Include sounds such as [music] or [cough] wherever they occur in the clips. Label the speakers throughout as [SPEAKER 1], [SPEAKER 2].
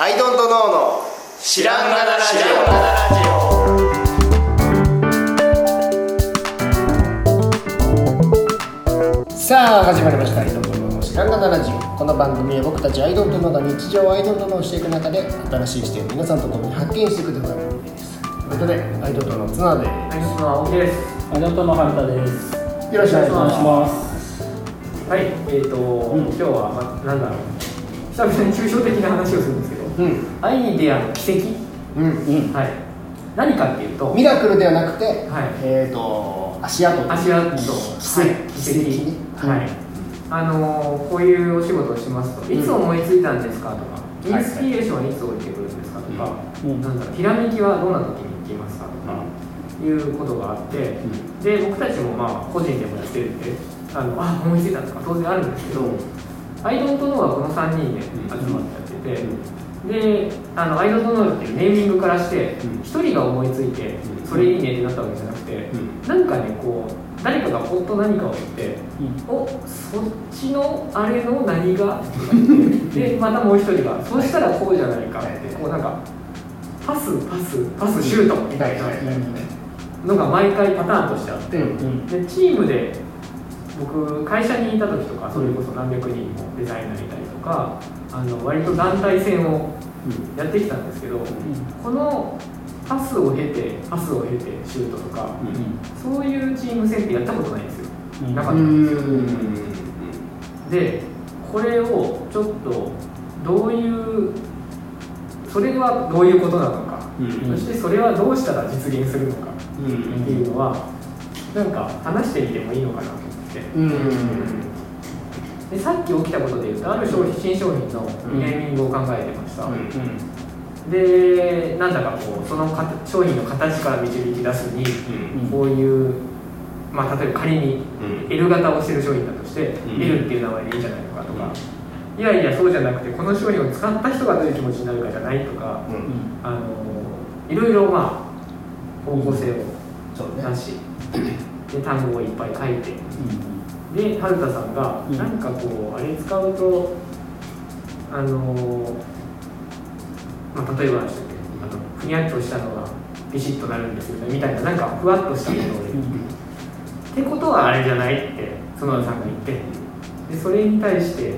[SPEAKER 1] アイドントノーの知らんがなラジオさあ始まりましたアイドントノーの知らんがなラジオこの番組は僕たちアイドントノーが日常をアイドントノーしていく中で新しい視点を皆さんと共に発見していくという番組ですということでアイドントノーの綱で
[SPEAKER 2] アイドントの青木です。
[SPEAKER 3] アナトの春田です。
[SPEAKER 1] すよろしくお願いしま
[SPEAKER 3] ます。
[SPEAKER 2] はい、えっ、と、
[SPEAKER 3] ん
[SPEAKER 2] 今日は、ま、なんだろう。久々に抽象的な話をするんですけど、アイデアの奇跡？
[SPEAKER 1] うん。
[SPEAKER 3] うん。
[SPEAKER 2] はい。何かっていうと、
[SPEAKER 1] ミラクルではなくて、
[SPEAKER 2] はい。
[SPEAKER 1] えっ、と足跡。
[SPEAKER 2] 足跡、奇
[SPEAKER 1] 奇跡。ね。
[SPEAKER 2] 跡。はい。あのーこういうお仕事をしますと、いつ思いついたんですかとか、インスピレーションはいつ降りてくるんですかとか、
[SPEAKER 3] うん。
[SPEAKER 2] なんだろう、ひらめきはどんな時に行きますかとか、いうことがあって、で僕たちもまあ個人でもやってるんであのあ思いついたとか？当然あるんですけど、アイドントノーはこの3人で集まってやってて、であのアイドントノーっていうネーミングからして
[SPEAKER 1] うん。
[SPEAKER 2] 1人が思いついて
[SPEAKER 1] うん。
[SPEAKER 2] それいいねってなったわけじゃなくてなんかねこう誰かがポッと何かを言っておそっちのあれの何が？[laughs] でまたもう一人がそうしたらこうじゃないかってこうなんかパスパスパスシュートみたいなのが毎回パターンとしてあって、
[SPEAKER 1] うん。
[SPEAKER 2] でチームで僕会社にいた時とかそれこそ何百人もデザイナーいたりとかあの割と団体戦をやってきたんですけどこのパスを経てパスを経てシュートとかそういうチーム戦ってやったことないんですよ。なかったんですよ。でこれをちょっとどういうそれはどういうことなのか、そしてそれはどうしたら実現するのかっていうのはなんか話してみてもいいのかなと思って。
[SPEAKER 1] うん
[SPEAKER 2] でさっき起きたことでいうとある商品新商品のネーミングを考えてました、
[SPEAKER 1] うん。
[SPEAKER 2] でなんだかこうそのか商品の形から導き出すにこういう、まあ、例えば仮に L 型をしてる商品だとして、
[SPEAKER 1] うん。
[SPEAKER 2] L っていう名前でいいんじゃないのかとか、いやいやそうじゃなくてこの商品を使った人がどういう気持ちになるかじゃないとか、あのいろいろまあ方向性を
[SPEAKER 1] そうね。
[SPEAKER 2] 出し、で単語をいっぱい書いてで春田さんが
[SPEAKER 3] うん。
[SPEAKER 2] 何かこうあれ使うとあの、まあ、例えばでしたっけあのふにゃっとしたのがビシッとなるんですよねみたいななんかふわっとしたもので、ってことはあれじゃないって園田さんが言ってでそれに対して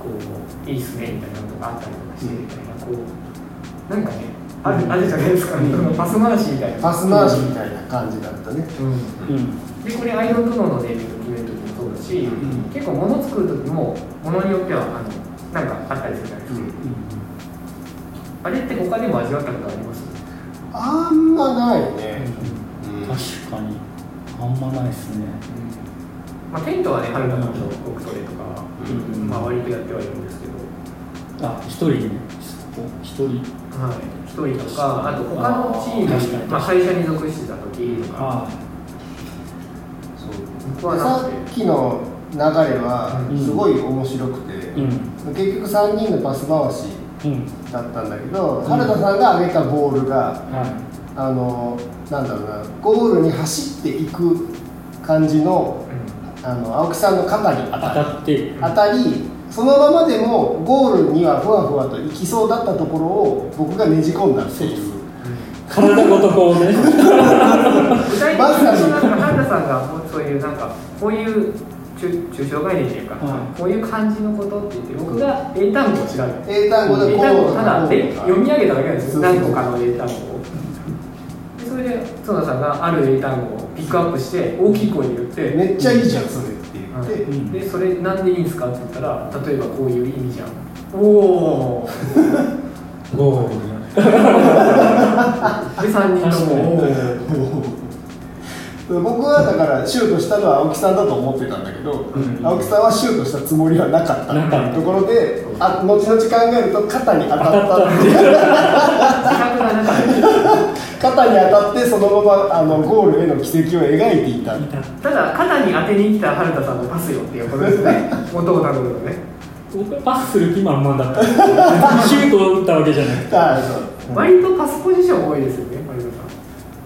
[SPEAKER 2] こういいっすねみたいなのがあったりとかしてみたいなこうなんかねあるあるじゃないですか、
[SPEAKER 3] うん。
[SPEAKER 2] そのパス回しみたいな。
[SPEAKER 1] パス回しみたいな感じだったね。
[SPEAKER 2] うん。でこれアイドルトのネーミング決める時もそうだし、
[SPEAKER 1] うん。
[SPEAKER 2] 結構物作る時も物によってはあのなんかあったりするじゃないですか、あれって他でも味わったことあります？
[SPEAKER 1] あんまないね。
[SPEAKER 3] 確かに。あんまないですね。
[SPEAKER 2] まあ、テントはね春田さんと僕トレとか、
[SPEAKER 1] うん。
[SPEAKER 2] まあ、割とやってはいるんですけど、
[SPEAKER 3] あ、一人ね。一人？
[SPEAKER 2] はい、一人とかあと他のチームまあ、会社に属してた時とか
[SPEAKER 1] さっきの流れは
[SPEAKER 3] うん
[SPEAKER 1] すごい面白くて、
[SPEAKER 3] うん。
[SPEAKER 1] 結局3人のパス回し
[SPEAKER 3] うん。
[SPEAKER 1] だったんだけど、
[SPEAKER 3] ん
[SPEAKER 1] 原田さんが上げたボールが
[SPEAKER 3] は
[SPEAKER 1] あのなんだろうなゴールに走っていく感じのあの青木さんの肩に当たり
[SPEAKER 3] たって。
[SPEAKER 1] 当たりそのままでもゴールにはふわふわと行きそうだったところを僕がねじ込んだっていう
[SPEAKER 3] 体ごとこうね。
[SPEAKER 2] 具体的に
[SPEAKER 1] まさに
[SPEAKER 2] そういうなんかこういう抽抽象概念っていうか、
[SPEAKER 3] うん。
[SPEAKER 2] こういう感じのことって言って僕が英単語を調べて
[SPEAKER 1] 英単語で
[SPEAKER 2] 英単語をただで読み上げただけなんです何個かの英単語を。でそれで園田さんがある英単語をピックアップして大きい声で言って
[SPEAKER 1] めっちゃいいじゃんそれって言って、
[SPEAKER 2] はい
[SPEAKER 3] うん。
[SPEAKER 2] でそれなんでいいんですかって言ったら例えばこういう意味じゃん。おお
[SPEAKER 3] ゴー。[laughs] ル。
[SPEAKER 2] で3人とも。おー
[SPEAKER 1] 僕はだからシュートしたのは青木さんだと思ってたんだけど、
[SPEAKER 3] ん
[SPEAKER 1] 青木さんはシュートしたつもりはなかったっていうところであ後々考えると肩に当たっ
[SPEAKER 3] 当たって。
[SPEAKER 2] 自覚がなかった
[SPEAKER 1] 肩に当たってそのままあのゴールへの軌跡を描いていた
[SPEAKER 2] ただ肩に当てに来た春田さんのパスよっていうことですね [laughs] 元をたどるとね
[SPEAKER 3] 僕はパスする気満々だった。シュートを打ったわけじゃなくて。
[SPEAKER 1] あそう
[SPEAKER 2] 割とパスポジション多いですよね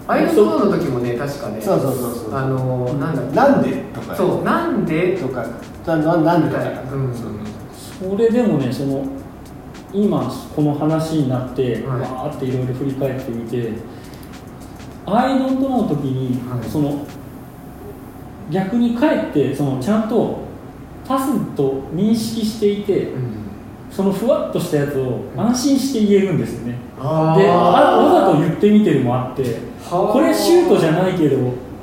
[SPEAKER 2] アイドルの時もね確かね
[SPEAKER 1] そうそうそうそう。
[SPEAKER 2] あのー、なんだっけ。
[SPEAKER 1] なんで？とか。
[SPEAKER 2] そうなんで？
[SPEAKER 1] とか。ななんでとか。
[SPEAKER 2] みたい。なうん。
[SPEAKER 1] そう
[SPEAKER 3] それでもね、その。今この話になって、
[SPEAKER 2] はい。
[SPEAKER 3] わーっていろいろ振り返ってみて「アイドントノー」の時に、
[SPEAKER 2] はい。
[SPEAKER 3] その逆にかえってそのちゃんとパスと認識していてそのふわっとしたやつを安心して言えるんですよね。
[SPEAKER 2] あ
[SPEAKER 3] であわざと言ってみてるもあって
[SPEAKER 2] はあ
[SPEAKER 3] これシュートじゃないけど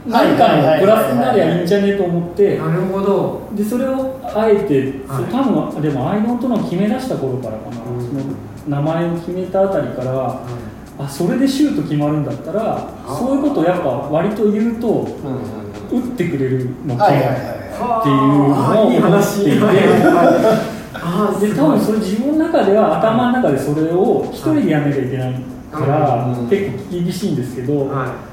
[SPEAKER 3] 何かのプラスになりゃいいんじゃねえと思って
[SPEAKER 2] なるほど。
[SPEAKER 3] でそれをあえて、
[SPEAKER 2] はい。
[SPEAKER 3] 多分でもアイドントの決め出した頃からかな、
[SPEAKER 2] うん。
[SPEAKER 3] その名前を決めたあたりからあそれでシュート決まるんだったらそういうことをやっぱ割と言うと
[SPEAKER 1] うんうん
[SPEAKER 3] 打ってくれるのかっていうのを思って。いてで多分それ自分の中では頭の中でそれを一人でやんなきゃいけないから
[SPEAKER 1] うん
[SPEAKER 3] 結構厳しいんですけど、
[SPEAKER 2] は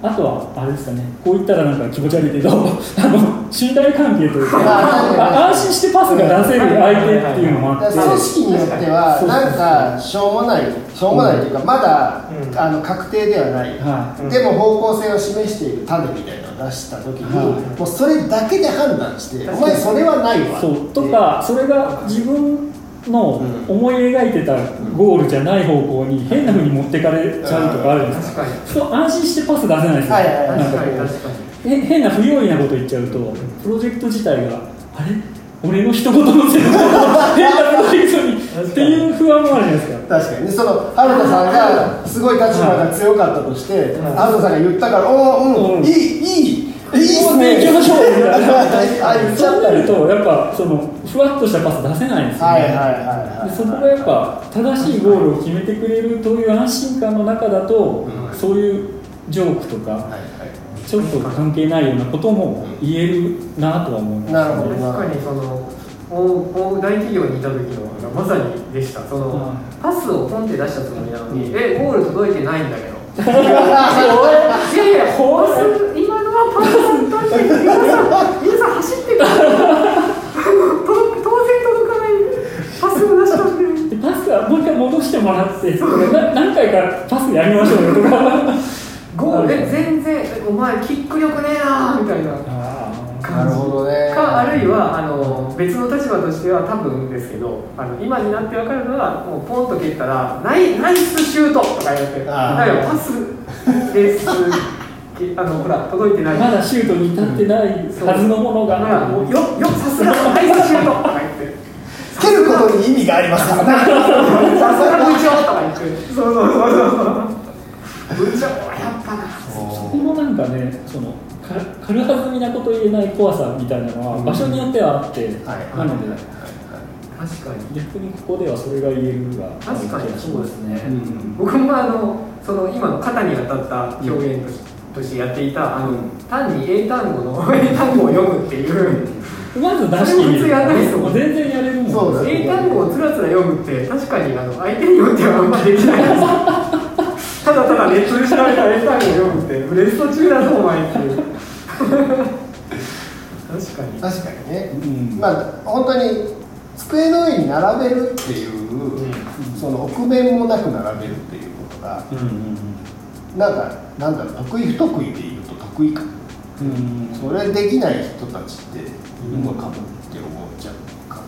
[SPEAKER 3] あとはあれですかねこう言ったらなんか気持ち悪いけど [laughs] あの信頼関係というか [laughs] 安心してパスが出せる相手っていうのもあって
[SPEAKER 1] 組織によってはなんかしょうもないしょうもないというかまだ、
[SPEAKER 2] うん。
[SPEAKER 1] あの確定ではない、
[SPEAKER 3] はい。
[SPEAKER 1] でも方向性を示している種みたいなのを出した時に、
[SPEAKER 3] はい。
[SPEAKER 1] もうそれだけで判断して「お前それはないわ」
[SPEAKER 3] そう。とかそれが自分の思い描いてたゴールじゃない方向に変な風に持ってかれちゃうとかあるじゃないですか。
[SPEAKER 2] 確かに。
[SPEAKER 3] そう安心してパス出せない。ですよ、
[SPEAKER 1] はいはいはい。
[SPEAKER 3] なんかこ
[SPEAKER 2] 確かに確か
[SPEAKER 3] うへ変な不用意なこと言っちゃうとプロジェクト自体があれ？俺の一言のせいで変なことにっていう不安もあるじゃないですか。
[SPEAKER 1] 確かに。ねその春田さんがすごい立場が強かったとして、春田さんが言ったから「おおうん、
[SPEAKER 3] うん。
[SPEAKER 1] いいいいいいっすね」
[SPEAKER 3] 行きましょうみたいな。
[SPEAKER 1] あ言っちゃ
[SPEAKER 3] そう
[SPEAKER 1] ったり
[SPEAKER 3] なるとやっぱそのふわっとしたパス出せないんですよね、
[SPEAKER 1] はいはいはいはい
[SPEAKER 3] でそこがやっぱ正しいゴールを決めてくれるという安心感の中だと、
[SPEAKER 1] うん。
[SPEAKER 3] そういうジョークとか
[SPEAKER 1] はいは
[SPEAKER 3] ちょっと関係ないようなことも言えるなとは思います、
[SPEAKER 1] なるほど。
[SPEAKER 2] 確かにその大大企業にいた時のまさにでした。その、
[SPEAKER 3] うん。
[SPEAKER 2] パスをポンって出したつもりなのに、
[SPEAKER 1] うん。
[SPEAKER 2] えゴール届いてないんだけど。[laughs] いやいやパパスだって皆さん皆さん走ってく当然届かないパスを出したんで
[SPEAKER 3] でパスはもう一回戻してもらって。な何回かパスやりましょうよとか。
[SPEAKER 2] ゴールえ全然お前キック力ねえなみたいな。
[SPEAKER 1] なるほどね。
[SPEAKER 2] かあるいはあの別の立場としては多分ですけどあの今になって分かるのはもうポンと蹴ったらナイナイスシュートとか言ってパスです。きあのほら届いてない。
[SPEAKER 3] ーまだシュートに至ってないはずのものが。
[SPEAKER 2] だからもうよよさすがナイスシュートとか言って。
[SPEAKER 1] つけることに意味があります。からね
[SPEAKER 2] さすが部長とか言って。そうそうそうそう。部長やっぱな
[SPEAKER 3] そこもなんかねそのか軽はずみなこと言えない怖さみたいなのは場所によってはあって、
[SPEAKER 1] はい。
[SPEAKER 3] なので
[SPEAKER 2] 確かに。
[SPEAKER 3] 逆にここではそれが言えるが。
[SPEAKER 2] 確かにそうですね、
[SPEAKER 1] うん。
[SPEAKER 2] 僕もあのその今の肩に当たった表現とし,、としてやっていたあの、単に英単語の [laughs] 英単語を読むっていう。
[SPEAKER 3] まず出してみ
[SPEAKER 2] やんないですもん
[SPEAKER 3] 全然やれるもん。
[SPEAKER 2] 英単語をつらつら読むって確かにあの相手によってはあんまできない。で [laughs] すただただネットで調べた英単語を読むってレスト中だぞお前っていう。確かに。
[SPEAKER 1] 確かにね、
[SPEAKER 3] うん。
[SPEAKER 1] まあ本当に机の上に並べるっていう、その臆面もなく並べるっていうことが
[SPEAKER 3] うんうん
[SPEAKER 1] なんかなんだろう得意不得意で言うと得意か
[SPEAKER 3] うんうん。
[SPEAKER 1] それできない人たちっているのかもって思っちゃうか、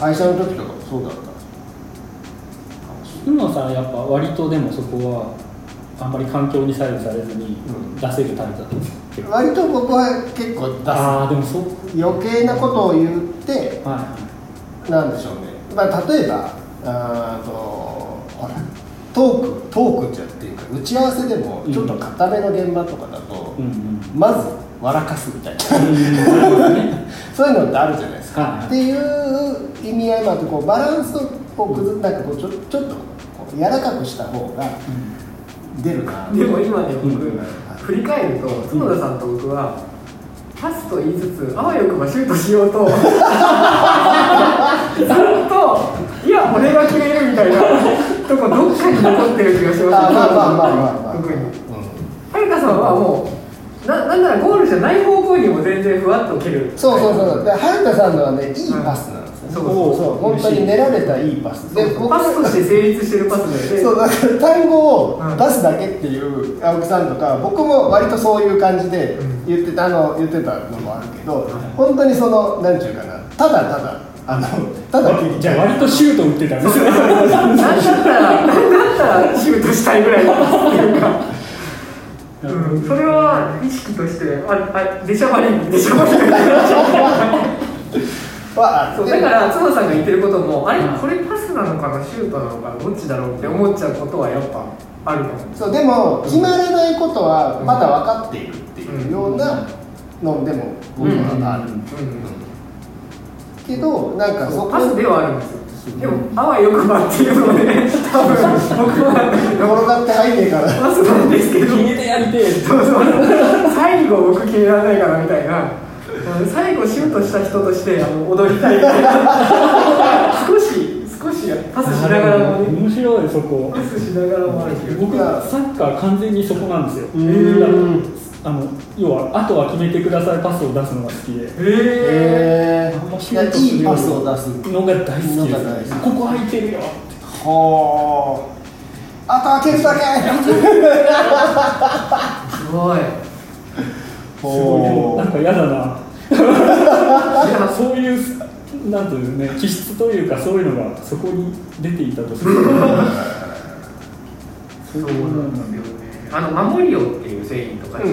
[SPEAKER 1] 会社の時とかもそうだったかもしれない。
[SPEAKER 3] 海野さんやっぱ割とでもそこはあんまり環境に左右されずに
[SPEAKER 1] うん。
[SPEAKER 3] 出せるタイプだったんですか、結構
[SPEAKER 1] 割と僕は結構出
[SPEAKER 3] ああでもそう。
[SPEAKER 1] す余計なことを言って
[SPEAKER 3] は
[SPEAKER 1] なんでしょうね、まあ、例えばあーとトークトークじゃっていうか打ち合わせでもちょっと固めの現場とかだと、
[SPEAKER 3] いうんうん。
[SPEAKER 1] まず笑かすみたいな。
[SPEAKER 3] うん [laughs] そう
[SPEAKER 1] いうのってあるじゃないですか、
[SPEAKER 3] はい
[SPEAKER 1] っていう意味合いもあってこうバランスを崩なんかこうちょちょっとこう柔らかくした方が出るな。
[SPEAKER 2] でも今ね僕、
[SPEAKER 3] うん。
[SPEAKER 2] 振り返ると角田さんと僕はパスと言いつつあわよくばシュートしようと [laughs] ずっといや俺が決めるみたいなとこどっかに残ってる気がします
[SPEAKER 1] あまあまあまあまあまあ、
[SPEAKER 2] 特に。
[SPEAKER 1] うん
[SPEAKER 2] はるかさんはもうななんならゴールじゃない方向にも全然ふわっと蹴る。
[SPEAKER 1] そうそうそうで春田さんのはねいいパスなんですよ、ね
[SPEAKER 2] そう
[SPEAKER 3] そう。
[SPEAKER 1] 本当に練られたいいパス。で僕
[SPEAKER 2] パスとして成立してるパスで。
[SPEAKER 1] そうだから単語を
[SPEAKER 2] うん。
[SPEAKER 1] 出すだけっていう青木さんとか僕も割とそういう感じで
[SPEAKER 2] うん
[SPEAKER 1] 言ってたあの言ってたのもあるけど本当にそのなんていうかな。ただただあのただ
[SPEAKER 3] じゃあ割とシュート打ってたんですね
[SPEAKER 2] なんだったらなんだったらシュートしたいぐらいっていうか、うん、それは意識としてああ出しゃばり出しゃばり。
[SPEAKER 1] は [laughs]
[SPEAKER 2] そうだから角さんが言ってることもあれこれパスなのかなシュートなのかなどっちだろうって思っちゃうことはやっぱあると思う。んです
[SPEAKER 1] そうでも決まらないことはまだ分かっているっていうようなのでも僕はある、けどなんかそこ
[SPEAKER 2] パスではあるんですよ。でもあわよくばっていうので多分。僕は
[SPEAKER 1] 転がって入んねえから
[SPEAKER 2] パスなんですけど。
[SPEAKER 3] 決めてやりてえ
[SPEAKER 2] そうそう最後僕決められないかなみたいな。うん最後シュートした人としてあの踊りたいみたいな。少し少しパスしながらもね。
[SPEAKER 3] 面白いそこ。
[SPEAKER 2] パスしながらもあるけど。
[SPEAKER 3] 僕はサッカー完全にそこなんですよ。
[SPEAKER 1] ん
[SPEAKER 3] あの要はあとは決めてくださいパスを出すのが好きで。
[SPEAKER 2] え
[SPEAKER 1] ー、いやいいパスを出す
[SPEAKER 3] のが大好きです。ここ空いてるよ
[SPEAKER 1] ほーあ。と開けるだけ。
[SPEAKER 2] ー、すごい。
[SPEAKER 3] すごい。なんか嫌だな。[laughs]
[SPEAKER 2] いや
[SPEAKER 3] そういうなんていうのね気質というかそういうのがそこに出ていたとする。と [laughs]
[SPEAKER 2] そうなんですよね。あの守りよっていう製品とかに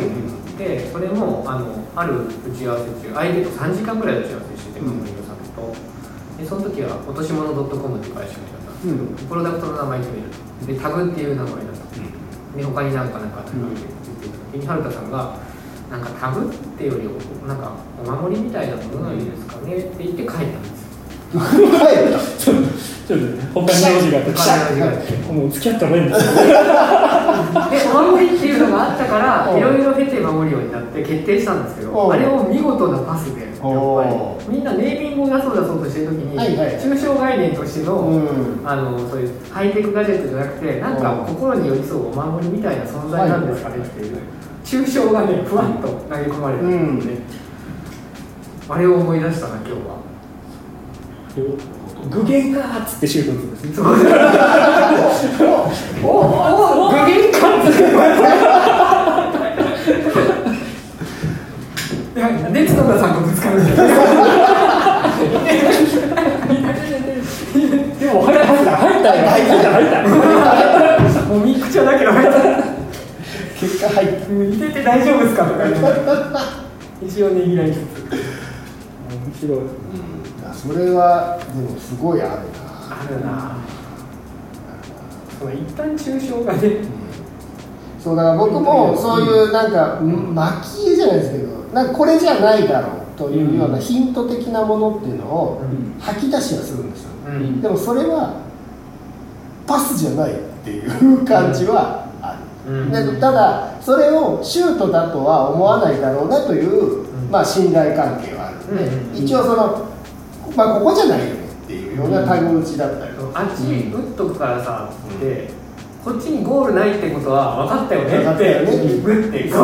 [SPEAKER 2] で、それもあのある打ち合わせ中相手と3時間ぐらい打ち合わせしてて
[SPEAKER 1] うん
[SPEAKER 2] 守りよさんと。でその時は落とし物 .com っていう会社だったんですけど、
[SPEAKER 1] うん。
[SPEAKER 2] プロダクトの名前決める。とでタグっていう名前だった。で他になんかなんかあったかって言ってた時に春田さんがなんかタグっていうよりなんかお守りみたいなものなんですかねって言って書いたんです
[SPEAKER 3] ちょっとちょっと他に用事があってもう付き合った方がいいんですよ
[SPEAKER 2] でお守りっていうのがあったからいろいろ経て守るようになって決定したんですけどあれを見事なパスでやっぱりみんなネーミングを出そう出そうとしてる時に
[SPEAKER 1] はいはい
[SPEAKER 2] 抽象概念としての
[SPEAKER 1] うん
[SPEAKER 2] あのそういうハイテクガジェットじゃなくてなんか心に寄り添うお守りみたいな存在なんですかねっていう抽象がねふわっと投げ込まれたんですよねあれを思い出したな今日は。
[SPEAKER 3] 具現かーっつってシュート打つんですね。
[SPEAKER 2] おおお具現化いや熱野田さんとぶつかる
[SPEAKER 3] でも入った入った入ったよ入った入った
[SPEAKER 2] もうミクチャだけど入った。
[SPEAKER 1] 結果入った
[SPEAKER 2] うん似てて大丈夫ですかとかね一応ねぎらいつつ。
[SPEAKER 3] 面白い。
[SPEAKER 1] あそれはでもすごいあるな。
[SPEAKER 2] あるな。その一旦抽象がね
[SPEAKER 1] そうだから僕もそういうなんか蒔絵じゃないですけどなんかこれじゃないだろうというようなヒント的なものっていうのを吐き出しはするんですよ。
[SPEAKER 2] うん。
[SPEAKER 1] でもそれはパスじゃないっていう感じはある、
[SPEAKER 2] うん。
[SPEAKER 1] でただそれをシュートだとは思わないだろうなという、
[SPEAKER 2] ん。
[SPEAKER 1] まあ、信頼関係はあるので、
[SPEAKER 2] うん。
[SPEAKER 1] 一応その、まあ、ここじゃないよねっていうようなタグ打ちだったりとか、
[SPEAKER 2] あっち打っとくからさってこっちにゴールないってことは分かったよね
[SPEAKER 1] 分か
[SPEAKER 2] っ
[SPEAKER 1] ったよね
[SPEAKER 2] て。グッてほ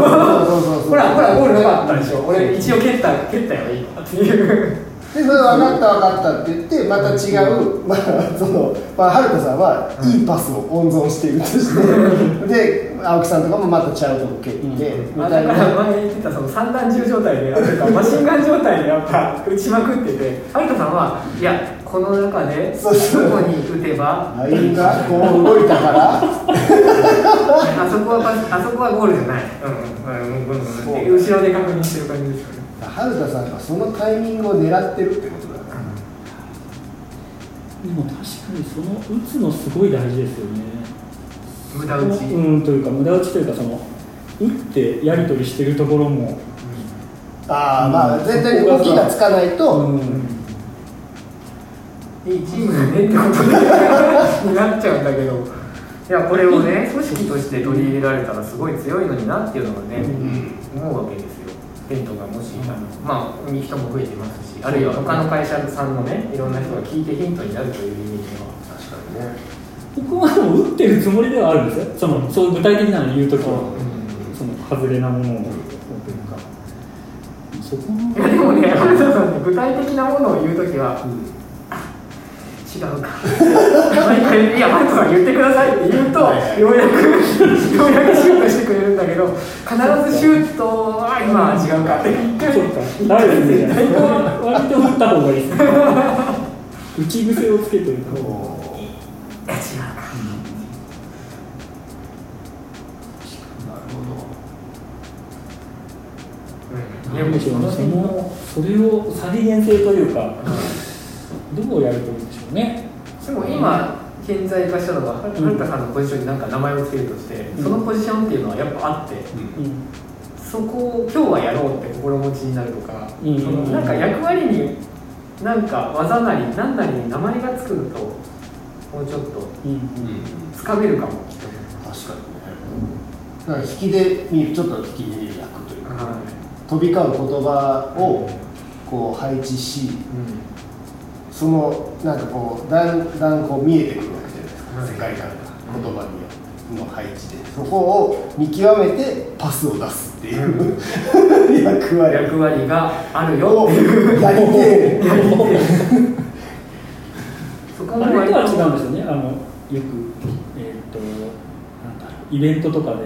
[SPEAKER 2] らほらゴールなかったでしょ。俺一応蹴った蹴ったよ今。っていう
[SPEAKER 1] でそれ分かった分かったって言ってまた違う、まあそのまあ、春田さんはいいパスを温存しているとして、で青木さんとかもまたちゃうとこ蹴って、みたいな。
[SPEAKER 2] 前言ってたその三段銃状態でマシンガン状態でやっぱ打ちまくってて有田さんはいやこの中でどこに打てば
[SPEAKER 1] ラインがこう動いたから。[laughs]
[SPEAKER 2] あそこはあそこはゴールじゃない。うん。うん。うん。後ろで確認してる感じですよね
[SPEAKER 1] 春田さんがそのタイミングを狙ってるってことだから。
[SPEAKER 3] でも確かにその打つのすごい大事ですよね。
[SPEAKER 2] 無駄打ち。
[SPEAKER 3] うんというか無駄打ちというかその打ってやり取りしてるところも。
[SPEAKER 1] ああまあ絶対に動きがつかないと、
[SPEAKER 3] うん。
[SPEAKER 2] いいチームだねってことになっちゃうんだけど。いやこれをね組織として取り入れられたらすごい強いのになっていうのがね、思うわけですよテントがもしあのまあ人も増えてますしあるいは他の会社さんのねいろんな人が聞いてヒントになるという意味では。
[SPEAKER 1] 確かにね。
[SPEAKER 3] 僕はでも打ってるつもりではあるんですよ。そのそういう具体的なの言うときは、
[SPEAKER 2] うん。
[SPEAKER 3] その外れなものをというか。そこの
[SPEAKER 2] いやでもね [laughs] 具体的なものを言うときは違うか。毎回「いや原田さん言ってください」って言うとようやくようやくシュートしてくれるんだけど必ずシュートは今は違うかって。言って
[SPEAKER 3] そうか。ダメですね割と打った方がいいですね。[laughs] 打ち癖をつけてると
[SPEAKER 2] いや違うか。
[SPEAKER 1] なるほ
[SPEAKER 2] うん。
[SPEAKER 3] なんでしょうねそ
[SPEAKER 2] 辺
[SPEAKER 3] のそれを再現性というかどうやるといいんでしょうね。
[SPEAKER 2] でも今顕在化したのがは
[SPEAKER 3] うん。
[SPEAKER 2] るかさんのポジションに何か名前をつけるとして、
[SPEAKER 3] うん。
[SPEAKER 2] そのポジションっていうのはやっぱあって、
[SPEAKER 1] ど、
[SPEAKER 3] うん。
[SPEAKER 2] そこを今日はやろうって心持ちになるとか、
[SPEAKER 3] うん。
[SPEAKER 2] そのなんか役割になんか技なり何なりに名前がつくともうちょっとつかめるかも、
[SPEAKER 1] 確かにね。だから引きで見るちょっと引きで見る役というか、
[SPEAKER 2] は
[SPEAKER 1] 飛び交う言葉をこう配置し
[SPEAKER 2] いうん
[SPEAKER 1] そのなんかこうだんだんこう見えてくるわけじゃないですか、
[SPEAKER 2] はい。
[SPEAKER 1] 世界観が言葉にの配置で。そこを見極めてパスを出すっていう、役割。
[SPEAKER 2] 役割があるよ。
[SPEAKER 1] を
[SPEAKER 2] っていう
[SPEAKER 1] やりてえ。[laughs]
[SPEAKER 2] そこも
[SPEAKER 3] あれとは
[SPEAKER 2] 割と
[SPEAKER 3] 違うんですよね。あのよくイベントとかで、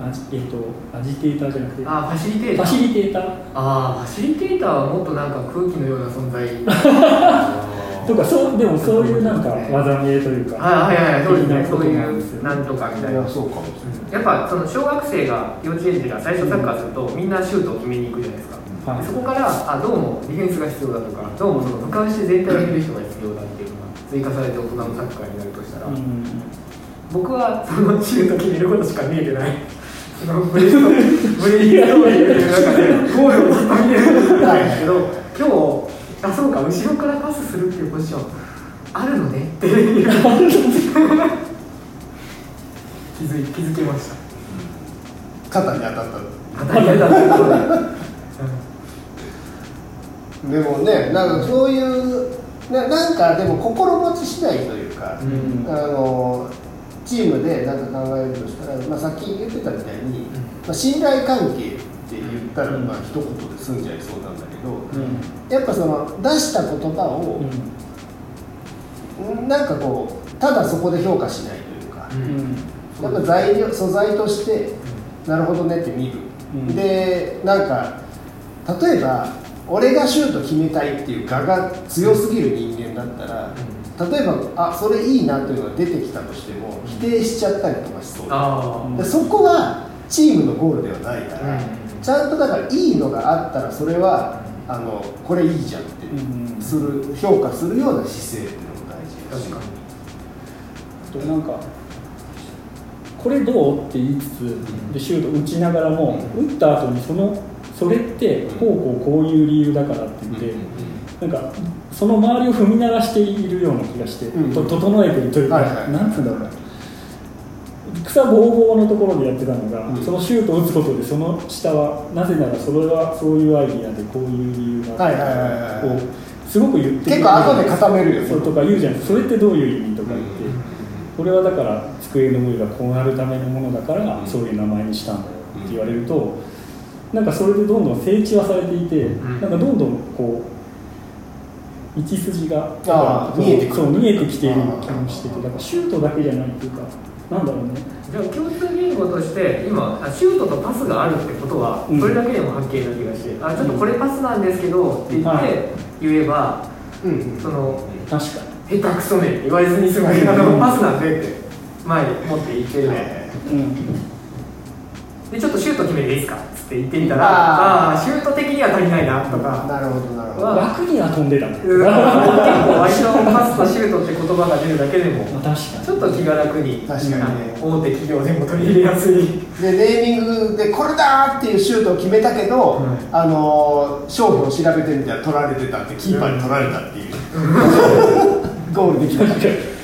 [SPEAKER 3] アジえっ、とアジテーターじゃなくてフ
[SPEAKER 2] あファシリテーター？
[SPEAKER 3] ァシリテーター。
[SPEAKER 2] ああファシリテーターはもっとなんか空気のような存在。[laughs]
[SPEAKER 3] とかそうでもそういうなんか技名というか
[SPEAKER 2] はいはいはいそうですね。そういうなんとかみたいな。
[SPEAKER 1] いやそうかもしれない。
[SPEAKER 2] やっぱその小学生が幼稚園児が最初サッカーするとみんなシュートを決めに行くじゃないですか、
[SPEAKER 3] はい。
[SPEAKER 2] そこからあどうもディフェンスが必要だとかどうもその俯瞰して全体を見る人が必要だっていうのが追加されて大人のサッカーになるとしたら、
[SPEAKER 3] うん
[SPEAKER 2] 僕はそのシュート決めることしか見えてない。そのブレインストーリーという中でゴールをずっと見てるんですけど今日あそうか後ろからパスするっていうポジションあるのねっていう気づい [laughs] 気づきました。
[SPEAKER 1] 肩に当たった。
[SPEAKER 2] 当たった。
[SPEAKER 1] でもねなんかそういうななんかでも心持ち次第というか、
[SPEAKER 3] うん。
[SPEAKER 1] あのチームで何か考えるとしたら、まあ、さっき言ってたみたいに、まあ、信頼関係って言ったら、
[SPEAKER 3] うん。
[SPEAKER 1] まあ一言で済んじゃいそうなんだけど、
[SPEAKER 3] うん。
[SPEAKER 1] やっぱその出した言葉を、なんかこうただそこで評価しないというか、
[SPEAKER 3] うん。
[SPEAKER 1] やっぱ材料素材としてなるほどねって見る、
[SPEAKER 3] うん。
[SPEAKER 1] でなんか例えば俺がシュート決めたいっていう我が強すぎる人間だったら、例えばあそれいいなというのが出てきたとしても否定しちゃったりとかしそう。
[SPEAKER 2] あ
[SPEAKER 1] でそこがチームのゴールではないから、
[SPEAKER 2] うん。
[SPEAKER 1] ちゃんとだからいいのがあったらそれはあのこれいいじゃんって
[SPEAKER 3] うん
[SPEAKER 1] する評価するような姿勢っていうのも大事だし。
[SPEAKER 2] 確か
[SPEAKER 3] あとなんかこれどうって言いつつでシュート打ちながらも打った後にそのそれってこうこうこういう理由だからって言って、なんかその周りを踏み鳴らしているような気がして、
[SPEAKER 1] うん。
[SPEAKER 3] と整えてるというか、
[SPEAKER 1] はいはい。
[SPEAKER 3] なんつうんだろうな。草ぼうぼうのところでやってたのが、
[SPEAKER 1] うん。
[SPEAKER 3] そのシュートを打つことでその下はなぜならそれはそういうアイディアでこういう理由が
[SPEAKER 1] はいはいはいはい
[SPEAKER 3] をすごく言って
[SPEAKER 1] 結構後で固めるよね。
[SPEAKER 3] そうとか言うじゃん。それってどういう意味とか言って、これはだから机の上がこうなるためのものだから、
[SPEAKER 1] うん。
[SPEAKER 3] そういう名前にしたんだよって言われると、なんかそれでどんどん整地はされていて、
[SPEAKER 2] ん。
[SPEAKER 3] なんかどんどんこう道筋が
[SPEAKER 1] 見えてくる。
[SPEAKER 3] そう見えてきている気もしててだからシュートだけじゃないっていうかなんだろうね。
[SPEAKER 2] じゃあ共通言語として今あシュートとパスがあるってことは
[SPEAKER 3] うん。
[SPEAKER 2] それだけでも発見な気がして、あちょっとこれパスなんですけどって言っ
[SPEAKER 3] はい。
[SPEAKER 2] て言えば、
[SPEAKER 1] うんうん。
[SPEAKER 2] その
[SPEAKER 3] 確か
[SPEAKER 2] 下手くそねって言われずにパスなんでって前に持って言ってるの、
[SPEAKER 3] に、うん。
[SPEAKER 2] でちょっとシュート決めていいですか？って言ってみたら
[SPEAKER 1] あー。
[SPEAKER 2] あシュート的には足りないなとか。
[SPEAKER 1] なるほどなるほど。
[SPEAKER 2] わ
[SPEAKER 3] 枠には飛んでたんだ
[SPEAKER 2] うん結構相手のパスとシュートって言葉が出るだけでも
[SPEAKER 3] まあ確か
[SPEAKER 2] ちょっと気が楽に
[SPEAKER 1] 確かに
[SPEAKER 2] あの大手企業でも取り入れやすい。
[SPEAKER 1] でネーミングでこれだーっていうシュートを決めたけど、
[SPEAKER 2] うん。
[SPEAKER 1] あのー商標を調べてみたら取られてたってキーパーに取られたっていう、[laughs] ゴールできなかった [laughs]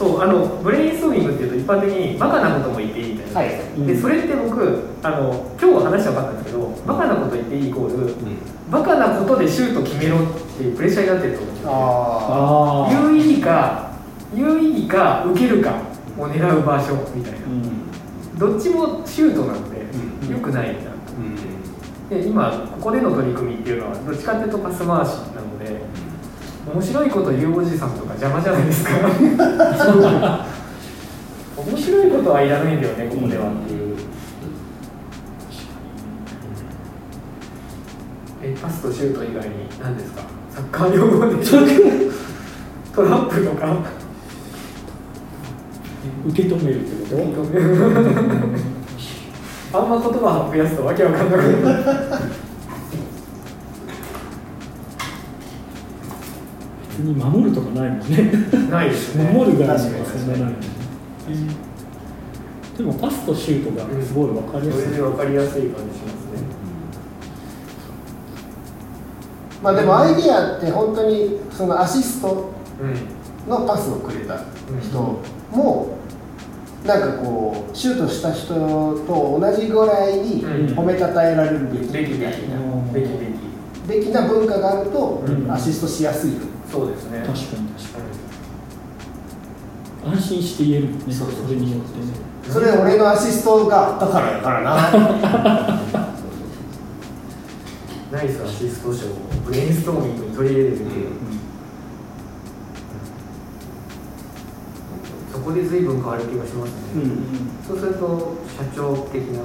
[SPEAKER 2] そうあのブレインストーミングっていうと一般的にバカなことも言っていいみたいな、
[SPEAKER 1] はい。
[SPEAKER 2] でそれって僕あの今日話して分かったんですけどバカなこと言っていいイコール、バカなことでシュート決めろっていうプレッシャーになってると思うんですよ。
[SPEAKER 1] あ
[SPEAKER 3] ああ
[SPEAKER 2] 有意義か有意義か受けるかを狙う場所みたいな。
[SPEAKER 3] うん。
[SPEAKER 2] どっちもシュートなので、
[SPEAKER 1] うん。
[SPEAKER 2] 良くないな。
[SPEAKER 1] ーうん。
[SPEAKER 2] で今ここでの取り組みっていうのはどっちかっていうとパス回し面白いこと言うおじさんとか邪魔じゃないですか。[laughs] 面白いことはいらないんだよねここでは。っていう、えパスとシュート以外に何ですか？サッカー用語で。[laughs] トラップとか。
[SPEAKER 3] 受け止めるってこと？[laughs]
[SPEAKER 2] あんま言葉増やすとわけわかんなくなる
[SPEAKER 3] に守るとかないもんね。
[SPEAKER 2] ないですね。
[SPEAKER 3] 守るそんなないもんね。でもパスとシュートがすごい分かりやすい、
[SPEAKER 2] それでわかりやすい感じしますね
[SPEAKER 1] まあでもアイディアって本当にそのアシスト
[SPEAKER 2] うん。
[SPEAKER 1] のパスをくれた人もなんかこうシュートした人と同じぐらいに
[SPEAKER 2] うん。
[SPEAKER 1] 褒めたたえられるべきたいな。
[SPEAKER 3] うん。
[SPEAKER 2] べきべき。
[SPEAKER 1] べきな文化があると
[SPEAKER 3] うん。
[SPEAKER 1] アシストしやすいよ
[SPEAKER 2] そうですね。
[SPEAKER 3] 確かに確かに。安心して言えるもんね
[SPEAKER 1] そうそう
[SPEAKER 3] れによってね。
[SPEAKER 1] それ俺のアシストがあったからやからな。[laughs]
[SPEAKER 2] ナイスアシスト賞をブレインストーミングに取り入れていう、そこで随分変わる気がしますね、
[SPEAKER 1] うん
[SPEAKER 2] そうすると社長的な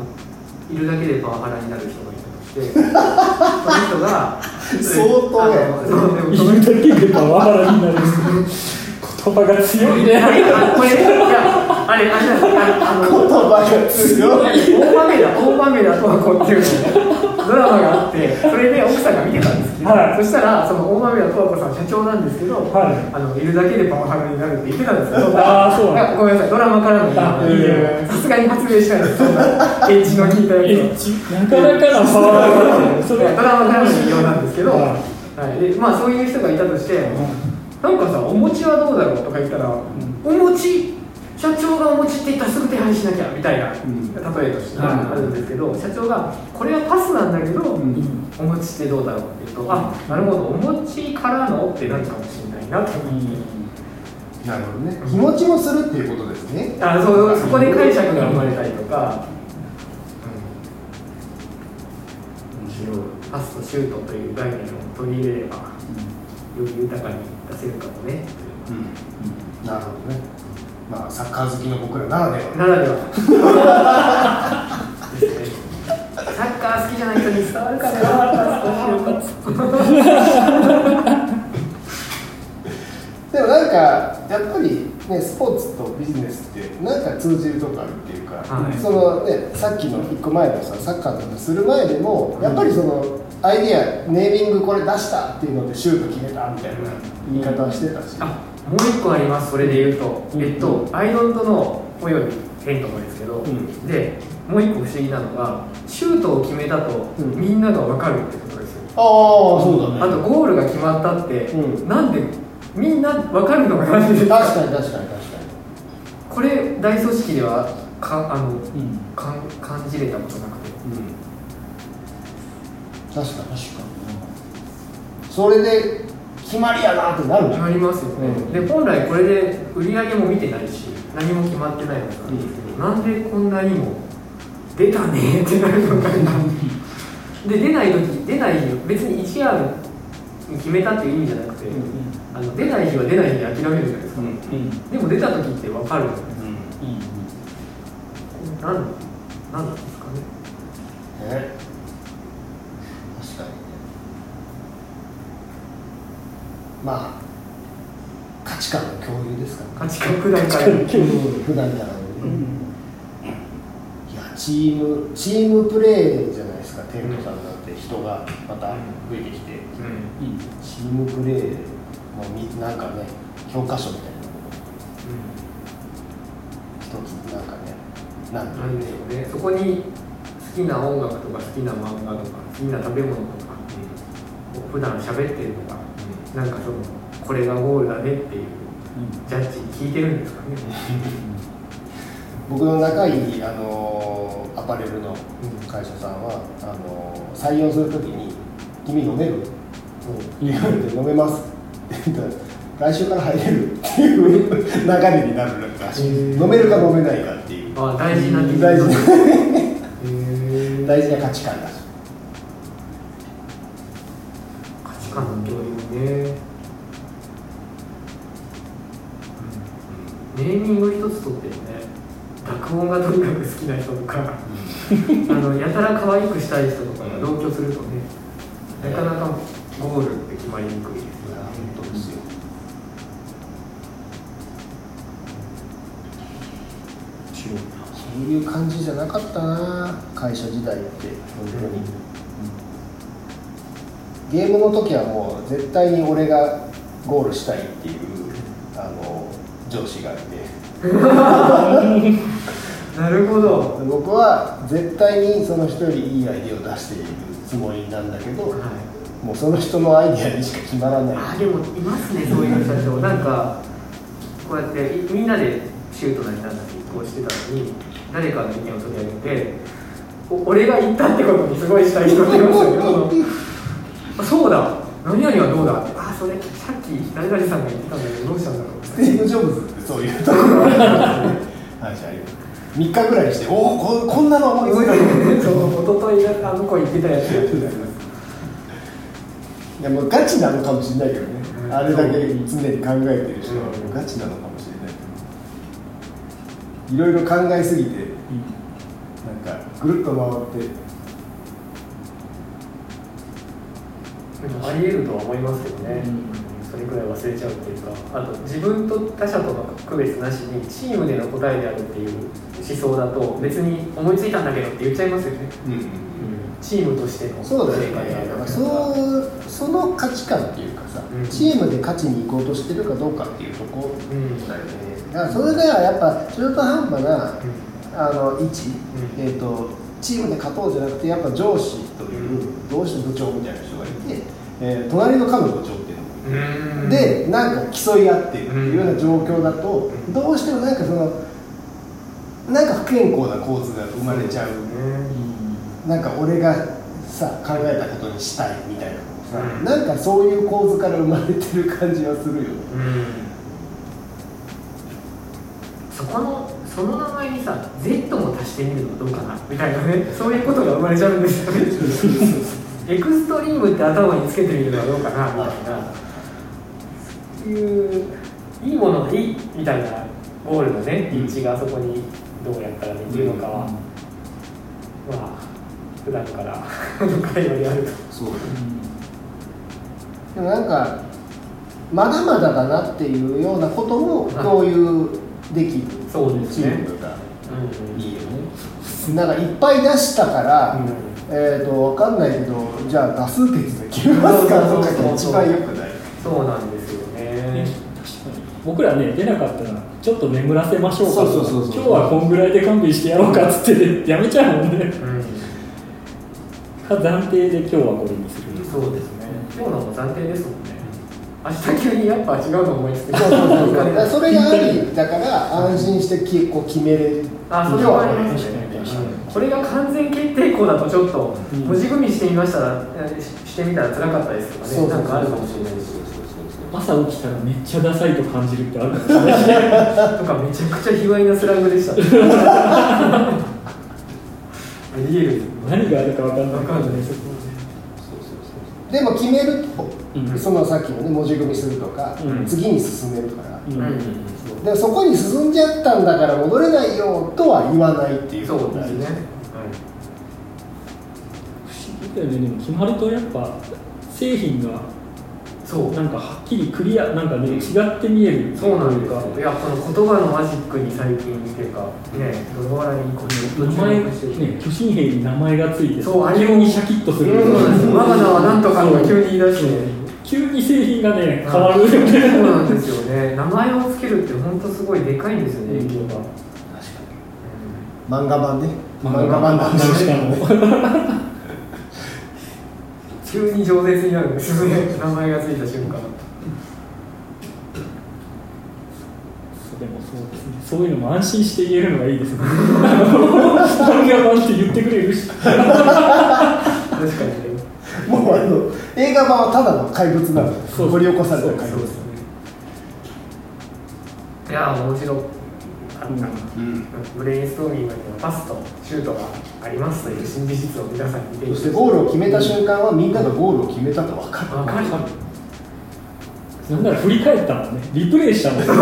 [SPEAKER 2] いるだけでパワハラになる人がいたとしてその人が
[SPEAKER 1] 相当
[SPEAKER 2] う [laughs] でも
[SPEAKER 3] い
[SPEAKER 2] その
[SPEAKER 3] るだけでパワハラになる言葉が強いね。
[SPEAKER 2] あこれいやあれあれああの
[SPEAKER 1] 言葉が強い。
[SPEAKER 2] 大豆田大豆田とはこうっていうのドラマがあってそれで奥さんが見てたんですけど、
[SPEAKER 3] はい。
[SPEAKER 2] そしたらその大豆田十和子さん社長なんですけど、
[SPEAKER 3] はい。
[SPEAKER 2] あのいるだけでパワハラになるって言ってたんですけど
[SPEAKER 3] あーそうなん
[SPEAKER 2] ごめんなさい。ドラマからのさすがに発明しないですそんなエッジの効いたやつ。を
[SPEAKER 3] なかなかのパワハラ [laughs]
[SPEAKER 2] ドラマからの引用なんですけど、
[SPEAKER 3] は
[SPEAKER 2] はい。でまあ、そういう人がいたとして、なんかさ、お餅はどうだろうとか言ったら、お餅、社長がお餅って言ったらすぐ手配しなきゃみたいな、
[SPEAKER 1] ん。
[SPEAKER 2] 例えとして
[SPEAKER 3] はい
[SPEAKER 2] あるんですけど、社長が、これはパスなんだけど、
[SPEAKER 1] ん。
[SPEAKER 2] お餅ってどうだろうって言うと、あなるほど、お餅からのってなるかもしれないなと思って。
[SPEAKER 1] なるほどね。日持ちもするっていうことですね。
[SPEAKER 2] あそうそこで解釈が生まれたりとか、パスとシュートという概念を取り入れれば、より豊かに出せるかもね。
[SPEAKER 1] うん。なるほどね。まあサッカー好きの僕らならでは。
[SPEAKER 2] ならでは。ですねサッカー好きじゃない人に伝わるかな
[SPEAKER 1] でもなんかやっぱりねスポーツとビジネスってなんか通じるとこあるっていうか、
[SPEAKER 2] はい。
[SPEAKER 1] そのねさっきの一個前のさサッカーの話する前でもやっぱりそのアイディアネーミングこれ出したっていうのでシュート決めたみたいな言い方はしてたし、
[SPEAKER 2] あもう一個ありますそれで言うと、
[SPEAKER 3] うん。
[SPEAKER 2] えっとアイドントのおよびヘントもですけど、
[SPEAKER 1] ん。
[SPEAKER 2] でもう一個不思議なのがシュートを決めたと、
[SPEAKER 1] うん。
[SPEAKER 2] みんなが分かるってことですよ。
[SPEAKER 1] ああそうだね。
[SPEAKER 2] あとゴールが決まったって、
[SPEAKER 1] うん。
[SPEAKER 2] なんでみんな分かるのがなんで
[SPEAKER 1] 確かに確かに確か
[SPEAKER 2] これ大組織ではかあの
[SPEAKER 3] うん。
[SPEAKER 2] かん感じれたことなくて
[SPEAKER 1] に、うん、確かに確かに。それで決まりやなってなる
[SPEAKER 2] なりますよね、
[SPEAKER 1] うん。
[SPEAKER 2] で本来これで売り上げも見てないし何も決まってないはずなんですけど、なんでこんなにも出たねってなるのかな。で出ない時出ない日別に1夜に決めたっていう意味じゃなくて、あの出ない日は出ない日に諦めるじゃないですか、
[SPEAKER 1] うん
[SPEAKER 3] うん。
[SPEAKER 2] でも出た時って分かる。じゃないですか
[SPEAKER 1] うん
[SPEAKER 2] なんなんなんですかね
[SPEAKER 1] ね確かにねまあ価値観の共有ですから
[SPEAKER 2] 価値観普段から
[SPEAKER 1] 普段から。のね、いやチームチームプレーじゃないですかテントさんなんて人がまた増えてきて、
[SPEAKER 2] うん。
[SPEAKER 1] チームプレーのみなんかね教科書みたいなのを一つなんかねなん
[SPEAKER 2] んでしょうね。そこに好きな音楽とか好きな漫画とか好きな食べ物とかこう普段喋ってるのがなんかそのこれがゴールだねっていうジャッジに聞いてるんですかね、
[SPEAKER 1] 僕の仲いい、あのーアパレルの会社さんはあのー採用するときに「君飲める?」言われて「飲めます」って言ったら来週から入れるっていう流れになるらしい飲めるか飲めないかっていう。
[SPEAKER 2] あ大事な
[SPEAKER 1] 大事な。
[SPEAKER 2] へ
[SPEAKER 1] 大事な価値観だし
[SPEAKER 2] 価値観の共有ね、うん、ネーミング一つとってもね濁音がとにかく好きな人とか [laughs] あのやたら可愛くしたい人とかが同居するとね、うん、なかなかゴールって決まりにくいです
[SPEAKER 1] ね。本当ですよ。そういう感じじゃなかったな会社時代って本当に。うんゲームの時はもう絶対に俺がゴールしたいっていうあの上司がいて。[laughs]
[SPEAKER 2] なるほど、
[SPEAKER 1] 僕は絶対にその人よりいいアイデアを出しているつもりなんだけど
[SPEAKER 2] はい。
[SPEAKER 1] もうその人のアイデアにしか決まらない。
[SPEAKER 2] あでもいますねそういう社長なんかこうやっていみんなでシュートなりなんだってこうしてたのに誰かの意見を取り上げてお俺が言ったってことにすごいしたい人っていますよねそのあそうだ。何々はどうだ？あそれさっき誰々さんが言ってたんだけどどうしたんだろう。
[SPEAKER 1] スティーブ・ジョブズってそういうところが話あります3日ぐらいにしておおここんなの思いついたの。
[SPEAKER 2] そう一昨日あの子言ってたやつ。やってたやつ
[SPEAKER 1] いやもうガチなのかもしれないけどね、
[SPEAKER 2] うん。
[SPEAKER 1] あれだけ常に考えてる人はもうガチなのかもしれない。けどいろいろ考えすぎてなんかぐるっと回って
[SPEAKER 2] あり得るとは思いますけどね、それくらい忘れちゃうっていうか。あと自分と他者との区別なしにチームでの答えであるっていう思想だと別に思いついたんだけどって言っちゃいますよね、チームとしての
[SPEAKER 1] そうだよ
[SPEAKER 2] 正解である
[SPEAKER 1] ねだか。らそうその価値観っていうかさ、
[SPEAKER 2] うん。
[SPEAKER 1] チームで勝ちに行こうとしてるかどうかっていうとこ
[SPEAKER 2] うん。
[SPEAKER 1] だよね。だからそれではやっぱ中途半端なあの位置、
[SPEAKER 2] うん。
[SPEAKER 1] えー、とチームで勝とうじゃなくてやっぱ上司という同志部長みたいな人えー隣の彼部長っていうのもいる
[SPEAKER 2] うん。
[SPEAKER 1] でなんか競い合ってるっていうような状況だと、
[SPEAKER 2] うん。
[SPEAKER 1] どうしてもなんかそのなんか不健康な構図が生まれちゃう、
[SPEAKER 2] ね
[SPEAKER 1] なんか俺がさ考えたことにしたいみたいな
[SPEAKER 2] うん。
[SPEAKER 1] なんかそういう構図から生まれてる感じはするよ。ね
[SPEAKER 2] うん。そこのその名前にさ Z も足してみるのどうかなみたいなねそういうことが生まれちゃうんですよね [laughs] エクストリームって頭につけてみるのはどうかなみたいなそういういいものがいいみたいなゴールのねピッチがあそこにどうやったらできるのかは、まあ普段からの会話であると。
[SPEAKER 1] そう。でもなんかまだまだだなっていうようなことも共有できる。
[SPEAKER 2] そうですね。
[SPEAKER 1] チームが
[SPEAKER 2] うん。
[SPEAKER 1] いいよね。なんかいっぱい出したから、
[SPEAKER 2] うん
[SPEAKER 1] えー、と分かんないけどじゃあ多数決で決めますか？とかが一番よくない。
[SPEAKER 2] そうなんですよね。
[SPEAKER 3] 僕らね出なかったらちょっと眠らせましょうか
[SPEAKER 1] そうそうそうそう。
[SPEAKER 3] 今日はこんぐらいで勘弁してやろうかっつって、やめちゃうもんね
[SPEAKER 2] うん。
[SPEAKER 3] か暫定で今日はこれにする。
[SPEAKER 2] そうですね。今日のも暫定ですもんね。明日急にやっぱ違うの思いつく。
[SPEAKER 1] そうそうそう。だから [laughs] それがあり。だから安心してきこう決めれる。
[SPEAKER 2] あ、それはありますね。これが完全決定校だとちょっと
[SPEAKER 3] うん。
[SPEAKER 2] 文字組みしてみましたら、えししてみたら辛かったですとかね。なんかあるかもしれないです。
[SPEAKER 3] 朝起きたらめっちゃダサいと感じるってあるかもしれない。[laughs]
[SPEAKER 2] とかめちゃくちゃ卑猥なスラングでした。[laughs] ありえる。
[SPEAKER 3] 何があるか分かんない。
[SPEAKER 2] わかんない
[SPEAKER 1] でも決めると、
[SPEAKER 3] うん。
[SPEAKER 1] そのさっきのね文字組みするとか、
[SPEAKER 3] うん。
[SPEAKER 1] 次に進めるから、
[SPEAKER 3] うん
[SPEAKER 2] うん
[SPEAKER 1] でそこに進んじゃったんだから戻れないよとは言わないっていう
[SPEAKER 2] そう
[SPEAKER 1] こと
[SPEAKER 2] ですね。
[SPEAKER 3] 不思議だよね。でも決まるとやっぱ製品が
[SPEAKER 2] そう。
[SPEAKER 3] なんかはっきりクリアなんかね違って見える
[SPEAKER 2] そうなんです
[SPEAKER 3] か
[SPEAKER 2] よ。いや、この言葉のマジックに最近っていうか、ね、どの笑いにこう
[SPEAKER 3] 名前ね巨神兵に名前がついて
[SPEAKER 2] そうあれ
[SPEAKER 3] 急にシャキッとする。
[SPEAKER 2] そうなんですよ。我が名はなんとかとか急に言い出して
[SPEAKER 3] 急に製品がね変わるよ
[SPEAKER 2] そう
[SPEAKER 3] ね
[SPEAKER 2] なんですよね。名前をつけるって本当すごいでかいんですよね影響が、
[SPEAKER 1] 漫画版ね。
[SPEAKER 3] 漫
[SPEAKER 1] 漫画版なん
[SPEAKER 3] しかも。[laughs]
[SPEAKER 2] 急に饒舌になるんですよね名前がついた瞬間。
[SPEAKER 3] でもそうですね。そういうのも安心して言えるのがいいですね。[laughs] 漫画版って言ってくれるし。
[SPEAKER 2] 確かに。ね
[SPEAKER 1] もうあの映画版はただの怪物なの
[SPEAKER 3] そう
[SPEAKER 1] 掘り起こされた怪物
[SPEAKER 2] そう。ですねいや面白かった、
[SPEAKER 1] うん
[SPEAKER 2] ブレインストーミングにはパスとシュートがありますという新事実を皆さんに見て
[SPEAKER 1] そしてゴールを決めた瞬間はみん。ながゴールを決めたと分かる
[SPEAKER 2] わかる
[SPEAKER 3] なんなら振り返ったもんねリプレイしたもん [laughs]
[SPEAKER 2] 今の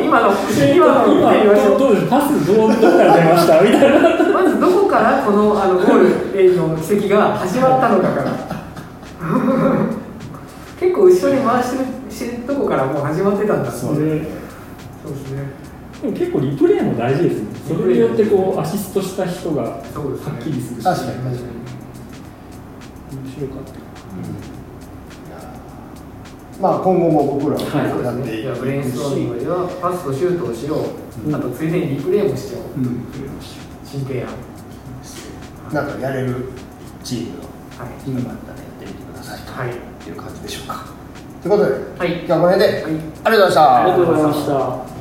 [SPEAKER 2] 今の見てみましょう
[SPEAKER 3] どうですパスどうどこから出ましたみたいな
[SPEAKER 2] まずどこからこのあのゴールの奇跡が始まったのかから。[laughs] 結構後ろに回してるしてるとこからもう始まってたんだ
[SPEAKER 1] そう
[SPEAKER 2] そうですね。
[SPEAKER 3] でも結構リプレイも大事ですね。それによってこうアシストした人がはっきりするし。
[SPEAKER 1] 確かに確かに
[SPEAKER 3] 面白かった
[SPEAKER 1] まあ今後も僕らは
[SPEAKER 3] はい
[SPEAKER 1] やってい。く
[SPEAKER 2] いやブレインストーミングではパスとシュートをしよう、
[SPEAKER 3] うん。
[SPEAKER 2] あとついでにリプレイもしよう、
[SPEAKER 3] うん。
[SPEAKER 2] 新提案
[SPEAKER 1] なんかやれるチームの
[SPEAKER 2] はい、
[SPEAKER 1] よかったらやってみてください
[SPEAKER 2] はい。
[SPEAKER 1] とい。う感じでしょうか。ということで
[SPEAKER 2] はい。
[SPEAKER 1] 今日はこの辺で、
[SPEAKER 2] はい。
[SPEAKER 1] ありがとうございました。
[SPEAKER 3] ありがとうございました